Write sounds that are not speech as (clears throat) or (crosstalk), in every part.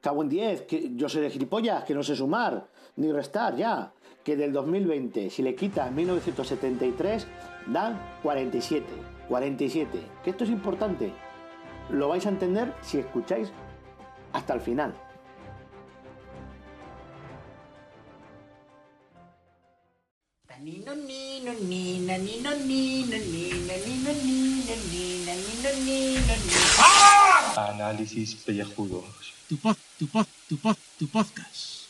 cago en 10, que yo de gilipollas, que no sé sumar, ni restar ya. Que del 2020, si le quitas 1973, dan 47. 47. Que esto es importante. Lo vais a entender si escucháis hasta el final. Análisis pellejudos. Tu pod, tu pod, tu pod, tu podcast.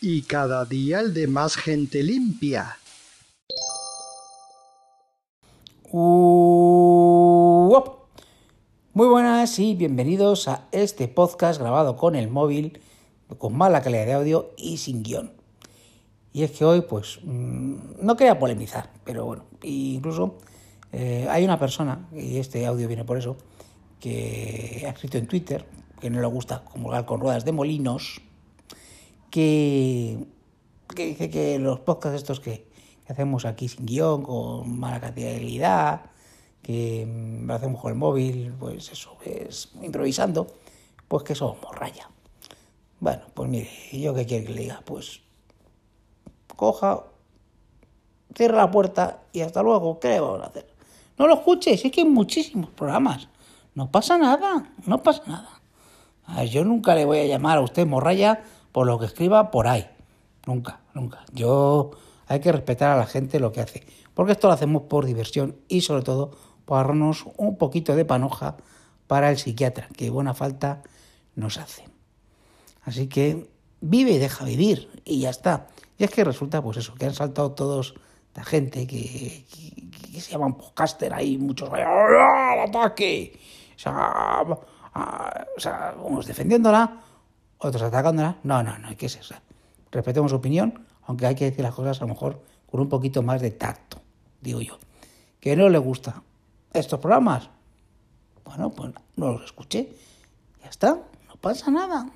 Y cada día el de más gente limpia. Uop. Muy buenas y bienvenidos a este podcast grabado con el móvil, con mala calidad de audio y sin guion. Y es que hoy, pues, mm, no quería polemizar, pero bueno, incluso eh, hay una persona, y este audio viene por eso, que ha escrito en Twitter, que no le gusta comulgar con ruedas de molinos, que, que dice que los podcasts estos que, hacemos aquí sin guion, con mala calidad, que mm, lo hacemos con el móvil, pues eso, es improvisando, pues que somos morralla. Bueno, pues mire, ¿yo qué quiere que le diga? Pues coja, cierra la puerta y hasta luego, ¿qué le vamos a hacer? No lo escuches, es que hay muchísimos programas. No pasa nada, no pasa nada. Yo nunca le voy a llamar a usted morralla por lo que escriba por ahí. Nunca, nunca. Yo hay que respetar a la gente lo que hace. Porque esto lo hacemos por diversión y sobre todo por ahorrarnos un poquito de panoja para el psiquiatra, que buena falta nos hace. Así que vive y deja vivir y ya está. Y es que resulta, pues eso, que han saltado todos la gente que, que, que se llaman podcaster ahí, muchos ¡Ah, al ataque. O sea, unos defendiéndola, otros atacándola. No, no, no, hay que ser. O sea, respetemos su opinión, aunque hay que decir las cosas a lo mejor con un poquito más de tacto, digo yo. Que no le gusta estos programas, bueno, pues no los escuché. Ya está, no pasa nada.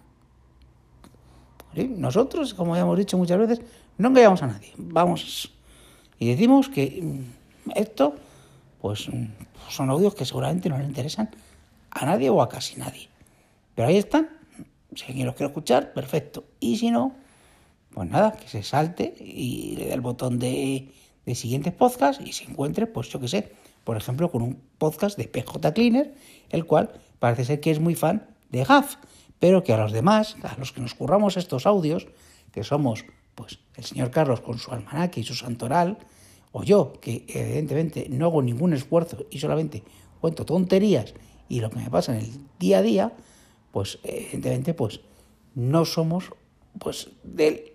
Nosotros, como ya hemos dicho muchas veces, no engañamos a nadie. Vamos y decimos que mm, esto, pues mm, son audios que seguramente no le interesan a nadie o a casi nadie. Pero ahí están. Si alguien los quiere escuchar, perfecto. Y si no, pues nada, que se salte y le dé el botón de, de siguientes podcasts y se encuentre, pues yo qué sé, por ejemplo, con un podcast de PJ Cleaner, el cual parece ser que es muy fan de GAF, pero que a los demás, a los que nos curramos estos audios, que somos pues el señor Carlos con su almanaque y su santoral, o yo, que evidentemente no hago ningún esfuerzo y solamente cuento tonterías y lo que me pasa en el día a día, pues evidentemente pues no somos pues del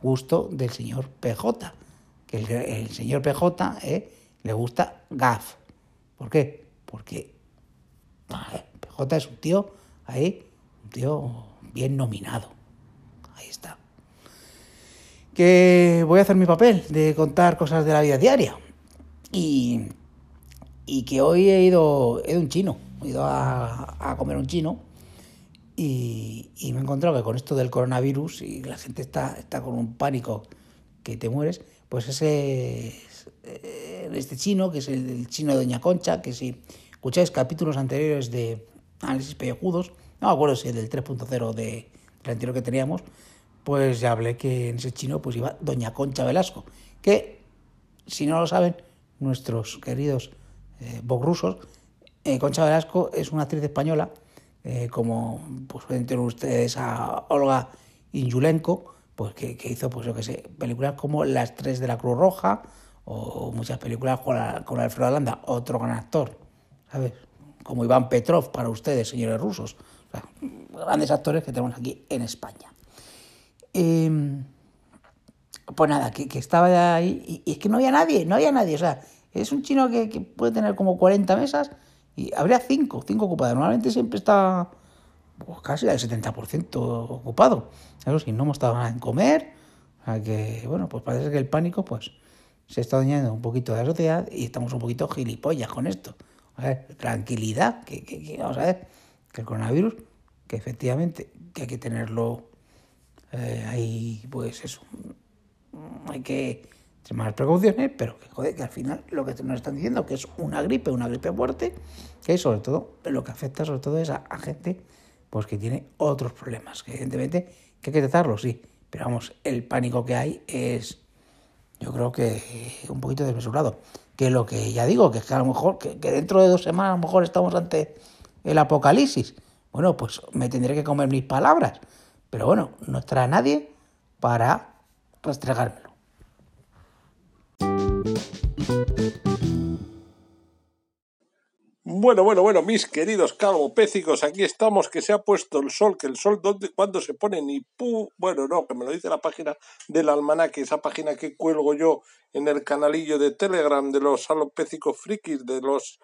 gusto del señor PJ, que el, señor PJ eh, le gusta GAF. ¿Por qué? Porque PJ es un tío ahí, un tío bien nominado. Ahí está que voy a hacer mi papel de contar cosas de la vida diaria. Y, y que hoy he ido, he ido un chino, ido a, a comer un chino y, y, me he encontrado que con esto del coronavirus y la gente está, está con un pánico que te mueres, pues ese este chino, que es el, el chino de Doña Concha, que si escucháis capítulos anteriores de análisis pellejudos, no me acuerdo si es del 3.0 de, del anterior que teníamos, pues ya hablé que en ese chino pues iba Doña Concha Velasco, que si no lo saben nuestros queridos eh, bogrusos, eh, Concha Velasco es una actriz española, eh, como pues pueden tener ustedes a Olga Injulenko, pues que, que, hizo pues yo que sé, películas como Las tres de la Cruz Roja o muchas películas con, la, con Alfredo Alanda, otro gran actor, ¿sabes? Como Iván Petrov para ustedes, señores rusos. Grandes actores que tenemos aquí en España. Eh, pues nada, que, que, estaba ahí y, es que no había nadie, no había nadie. O sea, es un chino que, que puede tener como 40 mesas y habría 5, 5 ocupadas. Normalmente siempre está pues, casi al 70% ocupado. Eso sí, no hemos estado nada en comer. O sea que, bueno, pues parece que el pánico pues se está dañando un poquito de la sociedad y estamos un poquito gilipollas con esto. A ver, tranquilidad, que, vamos a ver, que el coronavirus, que efectivamente que hay que tenerlo eh, hay, pues eso, hay que extremar precauciones, pero que, joder, que al final lo que nos están diciendo que es una gripe, una gripe fuerte, que sobre todo, lo que afecta sobre todo es a, gente pues que tiene otros problemas. Que evidentemente que hay que tratarlos, sí. Pero vamos, el pánico que hay es, yo creo que un poquito desmesurado. Que lo que ya digo, que es que a lo mejor, que, que dentro de dos semanas a lo mejor estamos ante el apocalipsis. Bueno, pues me tendré que comer mis palabras. Pero bueno, no estará nadie para restregármelo. Bueno, bueno, bueno, mis queridos calvopécicos, aquí estamos, que se ha puesto el sol, que el sol, ¿dónde, ¿cuándo se pone? Ni pu... Bueno, no, que me lo dice la página del almanaque, esa página que cuelgo yo en el canalillo de Telegram de los alopécicos frikis, de los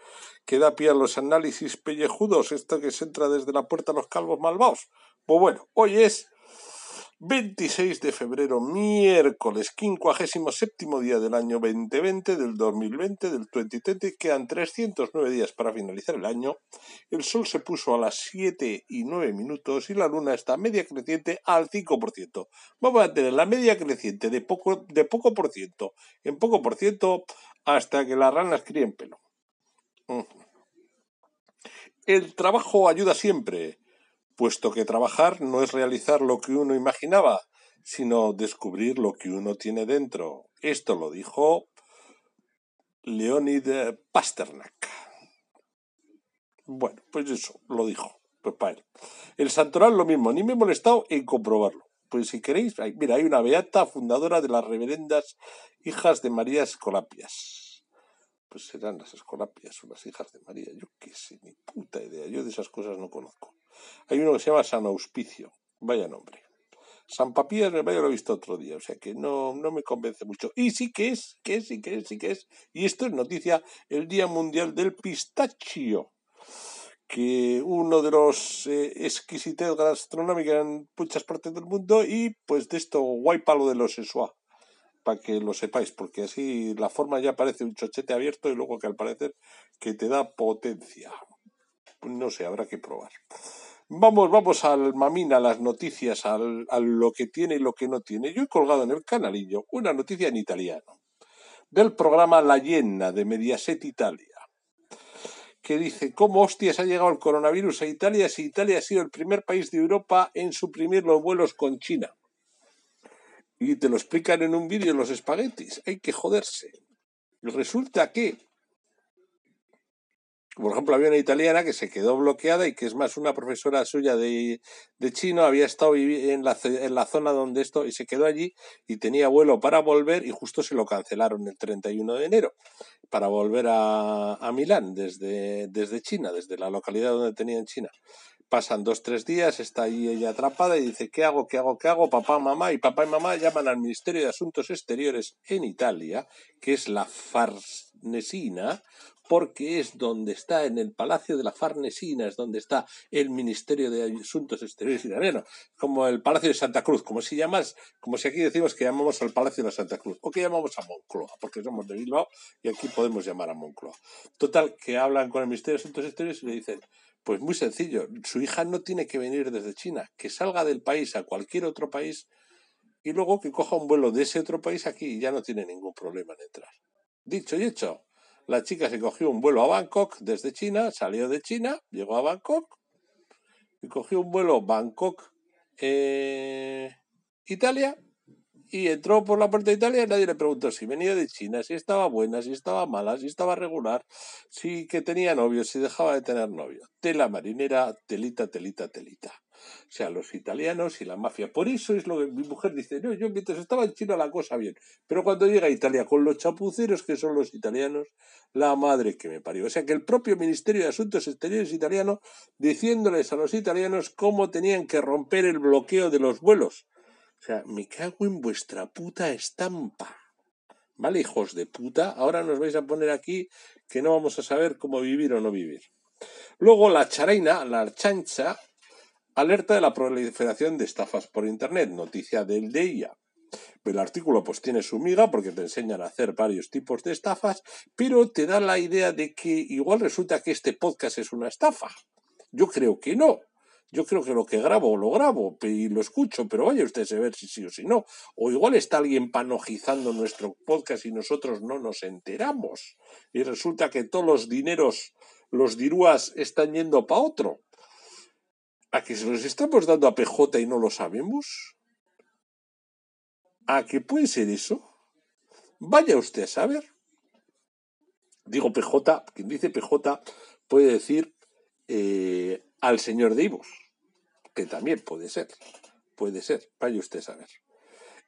que da pie a los análisis pellejudos, esto que se entra desde la puerta a los calvos malvados. Pues bueno, hoy es 26 de febrero, miércoles, 57 día del año 2020, del 2020, del 2020, quedan 309 días para finalizar el año. El sol se puso a las 7 y 9 minutos y la luna está media creciente al 5%. Vamos a tener la media creciente de poco, de poco por ciento, en poco por ciento, hasta que las ranas críen pelo. El trabajo ayuda siempre puesto que trabajar no es realizar lo que uno imaginaba, sino descubrir lo que uno tiene dentro. Esto lo dijo Leonid Pasternak. Bueno, pues eso, lo dijo. Pues para él. El santoral lo mismo, ni me he molestado en comprobarlo. Pues si queréis, mira, hay una beata fundadora de las reverendas hijas de María Escolapias. Pues serán las Escolapias o las hijas de María, yo qué sé, ni puta idea, yo de esas cosas no conozco. Hay uno que se llama San Auspicio, vaya nombre. San Papías me vaya lo he visto otro día, o sea que no, no me convence mucho. Y sí que es, que es, sí que es, sí que es. Y esto es noticia, el Día Mundial del Pistachio, que uno de los eh, exquisites en muchas partes del mundo y pues de esto guay palo de los sexual para que lo sepáis, porque así la forma ya parece un chochete abierto y luego que al parecer que te da potencia. No sé, habrá que probar. Vamos, vamos al mamina, a las noticias, al, a lo que tiene y lo que no tiene. Yo he colgado en el canalillo una noticia en italiano del programa La Llena de Mediaset Italia que dice cómo hostias ha llegado el coronavirus a Italia si Italia ha sido el primer país de Europa en suprimir los vuelos con China. Y te lo explican en un vídeo los espaguetis. Hay que joderse. Resulta que por ejemplo, había una italiana que se quedó bloqueada y que es más una profesora suya de, de chino, había estado en la, en la zona donde esto y se quedó allí y tenía vuelo para volver y justo se lo cancelaron el 31 de enero para volver a, a Milán desde, desde China, desde la localidad donde tenía en China. Pasan dos, tres días, está ahí ella atrapada y dice, ¿qué hago, qué hago, qué hago? Papá, mamá y papá y mamá llaman al Ministerio de Asuntos Exteriores en Italia, que es la Farnesina, porque es donde está, en el Palacio de la Farnesina, es donde está el Ministerio de Asuntos Exteriores italiano, como el Palacio de Santa Cruz, como si llamas, como si aquí decimos que llamamos al Palacio de la Santa Cruz, o que llamamos a Moncloa, porque somos de Bilbao y aquí podemos llamar a Moncloa. Total, que hablan con el Ministerio de Asuntos Exteriores y le dicen, pues muy sencillo, su hija no tiene que venir desde China, que salga del país a cualquier otro país y luego que coja un vuelo de ese otro país aquí y ya no tiene ningún problema en entrar. Dicho y hecho, la chica se cogió un vuelo a Bangkok desde China, salió de China, llegó a Bangkok y cogió un vuelo Bangkok eh, Italia y entró por la puerta de Italia y nadie le preguntó si venía de China, si estaba buena, si estaba mala, si estaba regular, si que tenía novio, si dejaba de tener novio. Tela marinera, telita, telita, telita. O sea, los italianos y la mafia. Por eso es lo que mi mujer dice, no, yo mientras estaba en China la cosa bien, pero cuando llega a Italia con los chapuceros que son los italianos, la madre que me parió. O sea, que el propio Ministerio de Asuntos Exteriores italiano diciéndoles a los italianos cómo tenían que romper el bloqueo de los vuelos o sea, me cago en vuestra puta estampa. ¿Vale, hijos de puta? Ahora nos vais a poner aquí que no vamos a saber cómo vivir o no vivir. Luego la charaina, la chancha, alerta de la proliferación de estafas por Internet. Noticia del DEIA. El artículo pues tiene su miga porque te enseñan a hacer varios tipos de estafas, pero te da la idea de que igual resulta que este podcast es una estafa. Yo creo que no. Yo creo que lo que grabo lo grabo y lo escucho, pero vaya usted a ver si sí o si no. O igual está alguien panojizando nuestro podcast y nosotros no nos enteramos. Y resulta que todos los dineros, los dirúas, están yendo para otro. ¿A que se nos estamos dando a PJ y no lo sabemos? ¿A que puede ser eso? Vaya usted a saber. Digo PJ, quien dice PJ puede decir eh, al señor Divos, que también puede ser, puede ser, vaya usted a saber.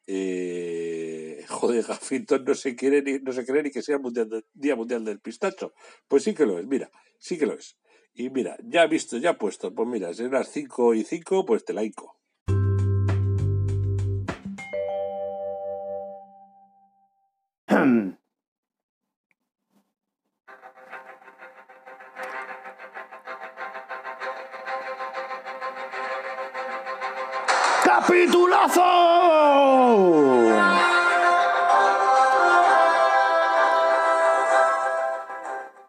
Eh, joder, Gafito no se quiere ni, no se cree ni que sea mundial de- Día Mundial del Pistacho. Pues sí que lo es, mira, sí que lo es. Y mira, ya visto, ya puesto, pues mira, si eran las 5 y 5, pues te la hinco. (clears throat) ¡Capitulazo!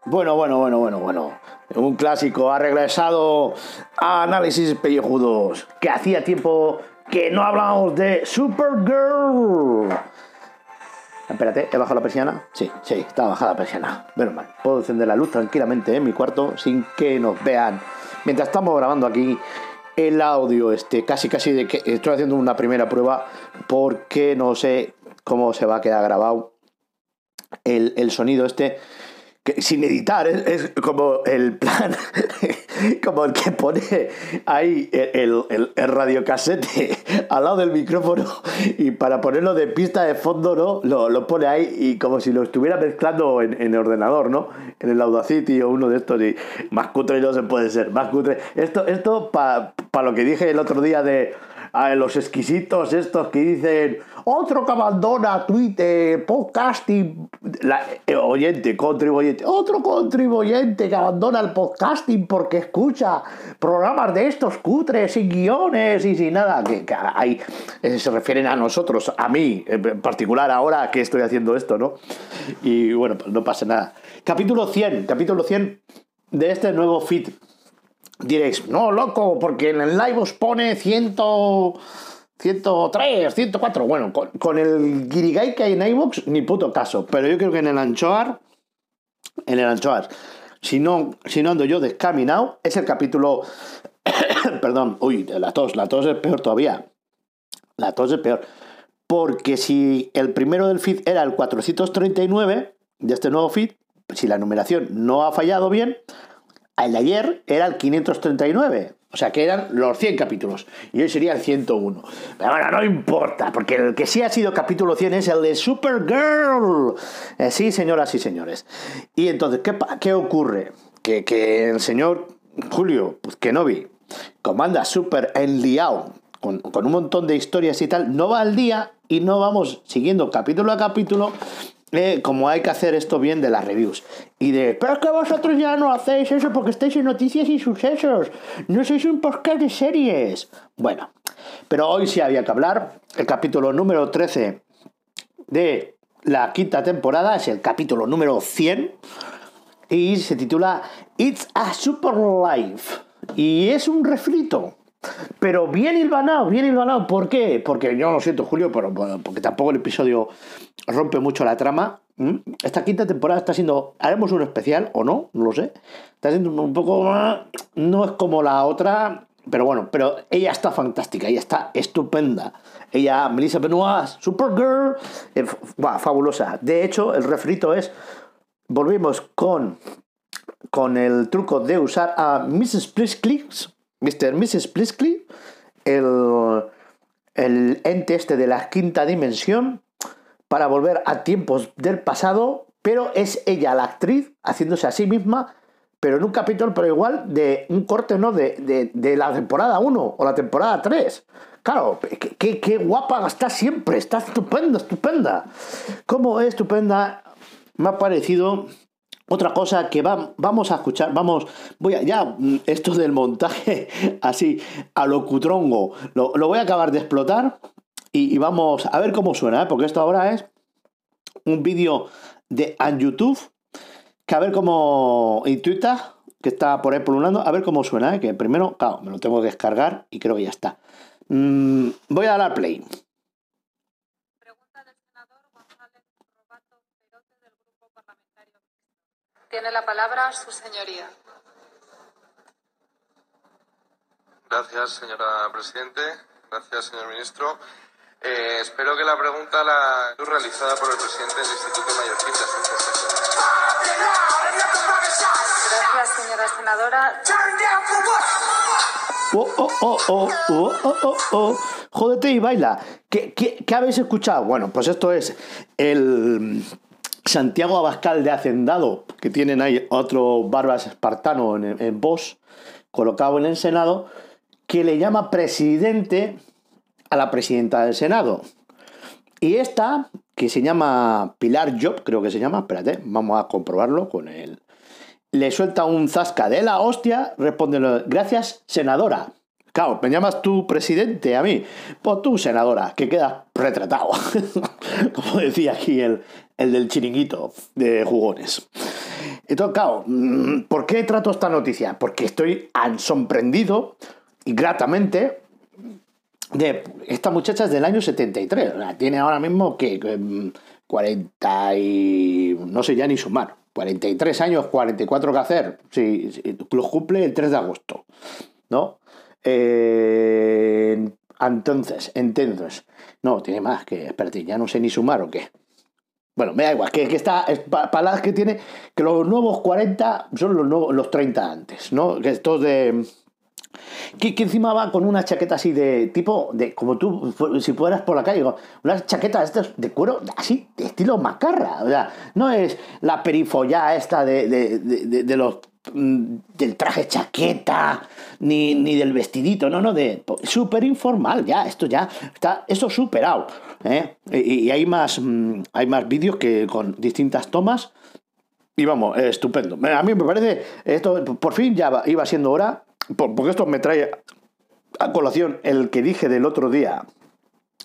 Bueno, bueno, bueno, bueno, bueno. Un clásico ha regresado a Análisis Pellejudos. Que hacía tiempo que no hablábamos de Supergirl. Espérate, ¿he bajado la persiana? Sí, sí, está bajada la persiana. Menos mal. Puedo encender la luz tranquilamente en mi cuarto sin que nos vean. Mientras estamos grabando aquí el audio, este, casi casi de que estoy haciendo una primera prueba porque no sé cómo se va a quedar grabado el, el sonido este. Sin editar, es, como el plan, (laughs) como el que pone ahí el, el, el radiocasete (laughs) al lado del micrófono y para ponerlo de pista de fondo, ¿no? Lo, lo pone ahí y como si lo estuviera mezclando en, en el ordenador, ¿no? En el Audacity o uno de estos y más cutre no se puede ser, más cutre. Esto, esto para pa lo que dije el otro día de a los exquisitos estos que dicen otro que abandona Twitter, podcasting, eh, oyente, contribuyente, otro contribuyente que abandona el podcasting porque escucha programas de estos cutres sin guiones y sin nada, que, que hay, eh, se refieren a nosotros, a mí en particular ahora que estoy haciendo esto, ¿no? Y bueno, pues no pasa nada. Capítulo 100, capítulo 100 de este nuevo feed. Diréis, no, loco, porque en el live os pone 100, 103, 104. Bueno, con, el Girigai que hay en iVoox, ni puto caso. Pero yo creo que en el Anchoar, en el Anchoar, si no, si no ando yo descaminado, es el capítulo. (coughs) Perdón, uy, la tos, la tos es peor todavía. La tos es peor. Porque si el primero del feed era el 439 de este nuevo feed, si la numeración no ha fallado bien, el de ayer era el 539. O sea que eran los 100 capítulos. Y hoy sería el 101. Pero bueno, no importa, porque el que sí ha sido capítulo 100 es el de Supergirl. Eh, sí, señoras y señores. Y entonces, ¿qué, qué ocurre? Que, que, el señor Julio pues, Kenobi comanda super enliado con, con un montón de historias y tal, no va al día y no vamos siguiendo capítulo a capítulo eh, como hay que hacer esto bien de las reviews. Y de, pero es que vosotros ya no hacéis eso porque estáis en noticias y sucesos. No sois un podcast de series. Bueno, pero hoy sí había que hablar. El capítulo número 13 de la quinta temporada es el capítulo número 100 y se titula It's a Super Life. Y es un refrito. Pero bien hilvanado, bien hilvanado. ¿Por qué? Porque yo lo siento, Julio, pero porque tampoco el episodio rompe mucho la trama. Esta quinta temporada está siendo. Haremos un especial o no, no lo sé. Está siendo un poco. No es como la otra. Pero bueno, pero ella está fantástica, ella está estupenda. Ella, Melissa Benoit, Supergirl, eh, fabulosa. De hecho, el refrito es. Volvimos con. Con el truco de usar a Mrs. Plisklicks. Mr. Mrs. Pliskly, el, el ente este de la quinta dimensión, para volver a tiempos del pasado, pero es ella la actriz haciéndose a sí misma, pero en un capítulo, pero igual de un corte, ¿no? De, de, de la temporada 1 o la temporada 3. Claro, qué, qué, guapa está siempre, está estupenda, estupenda. Como es estupenda, me ha parecido otra cosa que va, vamos a escuchar, vamos, voy a, ya, esto del montaje (laughs) así, a lo cutrongo, lo, lo voy a acabar de explotar y, vamos a ver cómo suena, ¿eh? porque esto ahora es un vídeo de en YouTube, que a ver cómo, Twitter, que está por ahí pululando, a ver cómo suena, ¿eh? que primero, claro, me lo tengo que descargar y creo que ya está. Mm, voy a dar play. Tiene la palabra su señoría. Gracias, señora Presidente. Gracias, señor Ministro. Eh, espero que la pregunta la realizada por el presidente del Instituto Mallorquín de Asuntos Sociales. Gracias, señora senadora. Oh, oh, oh, oh, oh, oh, oh, oh. Jódete y baila. ¿Qué, qué, qué habéis escuchado? Bueno, pues esto es el Santiago Abascal de Hacendado, que tienen ahí otro Barbas Espartano en, en colocado en el Senado, que le llama presidente a la presidenta del Senado. Y esta, que se llama Pilar Job, creo que se llama, espérate, vamos a comprobarlo con él. Le suelta un zasca de la hostia, responde, gracias, senadora. Claro, me llamas tú presidente a mí. Pues tú, senadora, que quedas retratado. (laughs) Como decía aquí el, el del chiringuito de jugones. Entonces, claro, mm, ¿por qué trato esta noticia? Porque estoy sorprendido y gratamente de esta muchacha es del año 73. O sea, tiene ahora mismo que 40 y no sé ya ni sumar. 43 años, 44 que hacer. Sí, sí, los cumple el 3 de agosto. ¿No? Eh, entonces, entonces. No, tiene más que. Espérate, ya no sé ni sumar o qué. Bueno, me da igual, que, que está. Palabras que tiene. Que los nuevos 40 son los, nuevos, los 30 antes, ¿no? Que estos de. Que, que, encima va con una chaqueta así de tipo, de como tú, si fueras por la calle, una chaqueta estas de cuero así, de estilo macarra. O sea, no es la perifollá esta de, de, de, de los del traje chaqueta, ni, ni, del vestidito, no, no, de súper informal, ya, esto ya está, eso superado. ¿eh? Y, hay más, hay más vídeos que con distintas tomas. Y vamos, estupendo. A mí me parece, esto por fin ya iba siendo hora porque esto me trae a colación el que dije del otro día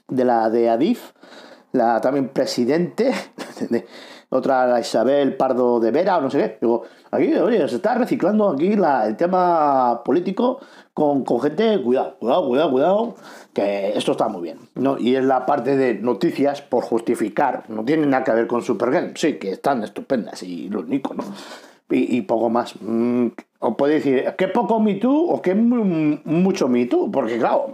de la de Adif, la también presidente, (laughs) de, otra la Isabel Pardo de Vera, o no sé qué. Digo, aquí, se está reciclando aquí la, el tema político con, gente, cuidado, cuidado, cuidado, cuidado, que esto está muy bien. ¿no? Y es la parte de noticias por justificar, no tiene nada que ver con Supergirl, sí, que están estupendas y lo único, ¿no? Y, poco más. Mm, os puede decir, ¿qué poco Me o qué mucho Me Too? Porque claro,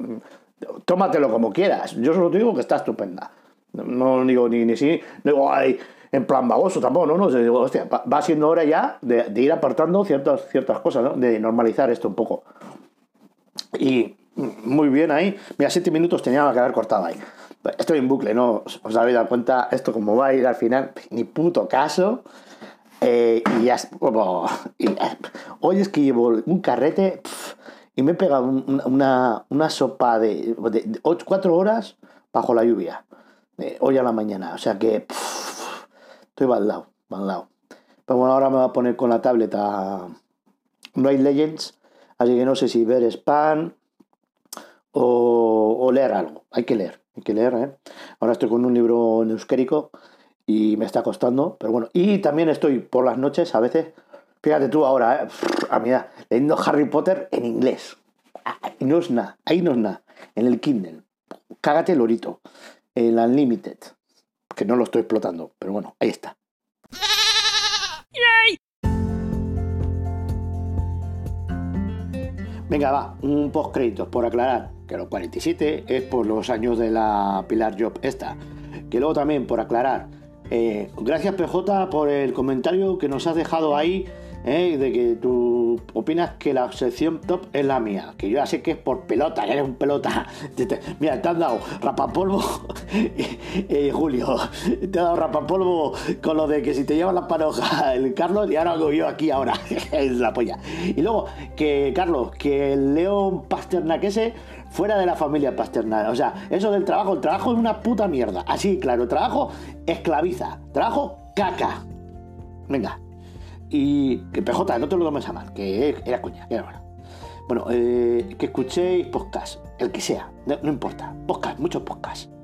tómatelo como quieras. Yo solo digo que está estupenda. No digo ni, si, no digo, en plan baboso tampoco, no, no, digo, hostia, va siendo hora ya de, ir apartando ciertas, ciertas cosas, ¿no? De normalizar esto un poco. Y muy bien ahí. Mira, siete minutos tenía que haber cortado ahí. Estoy en bucle, ¿no? Os habéis dado cuenta esto como va a ir al final. Ni puto caso. Eh, y ya, oh, hoy es que llevo un carrete y me he pegado un, una, una, sopa de, de, de 8, 4 horas bajo la lluvia. Eh, hoy a la mañana. O sea que estoy baldado, baldado. Pero bueno, ahora me voy a poner con la tableta No hay Legends. Así que no sé si ver spam o, leer algo. Hay que leer, hay que leer. ¿eh? Ahora estoy con un libro en y me está costando, pero bueno. Y también estoy por las noches a veces, fíjate tú ahora, ¿eh? a mi edad, leyendo Harry Potter en inglés. Y no es nada, ahí no es nada, en el Kindle. Cágate lorito, el Unlimited, que no lo estoy explotando, pero bueno, ahí está. Venga, va, un post créditos por aclarar que los 47 es por los años de la Pilar Job esta. Que luego también por aclarar eh, gracias PJ por el comentario que nos has dejado ahí eh, de que tú opinas que la sección top es la mía, que yo ya sé que es por pelota, que eres un pelota. (laughs) Mira, te han dado rapapolvo, (laughs) Julio, te ha dado rapapolvo con lo de que si te llevan la panoja el Carlos y ahora hago yo aquí ahora, (laughs) es la polla. Y luego que Carlos, que el León Pasternaquese fuera de la familia Pasternak. O sea, eso del trabajo, el trabajo es una puta mierda. Así, claro, trabajo esclaviza, trabajo caca. Venga. Y que PJ, no te lo tomes a mal, que era coña, que era bueno. Bueno, eh, que escuchéis podcast, el que sea, no importa, podcast, muchos podcasts.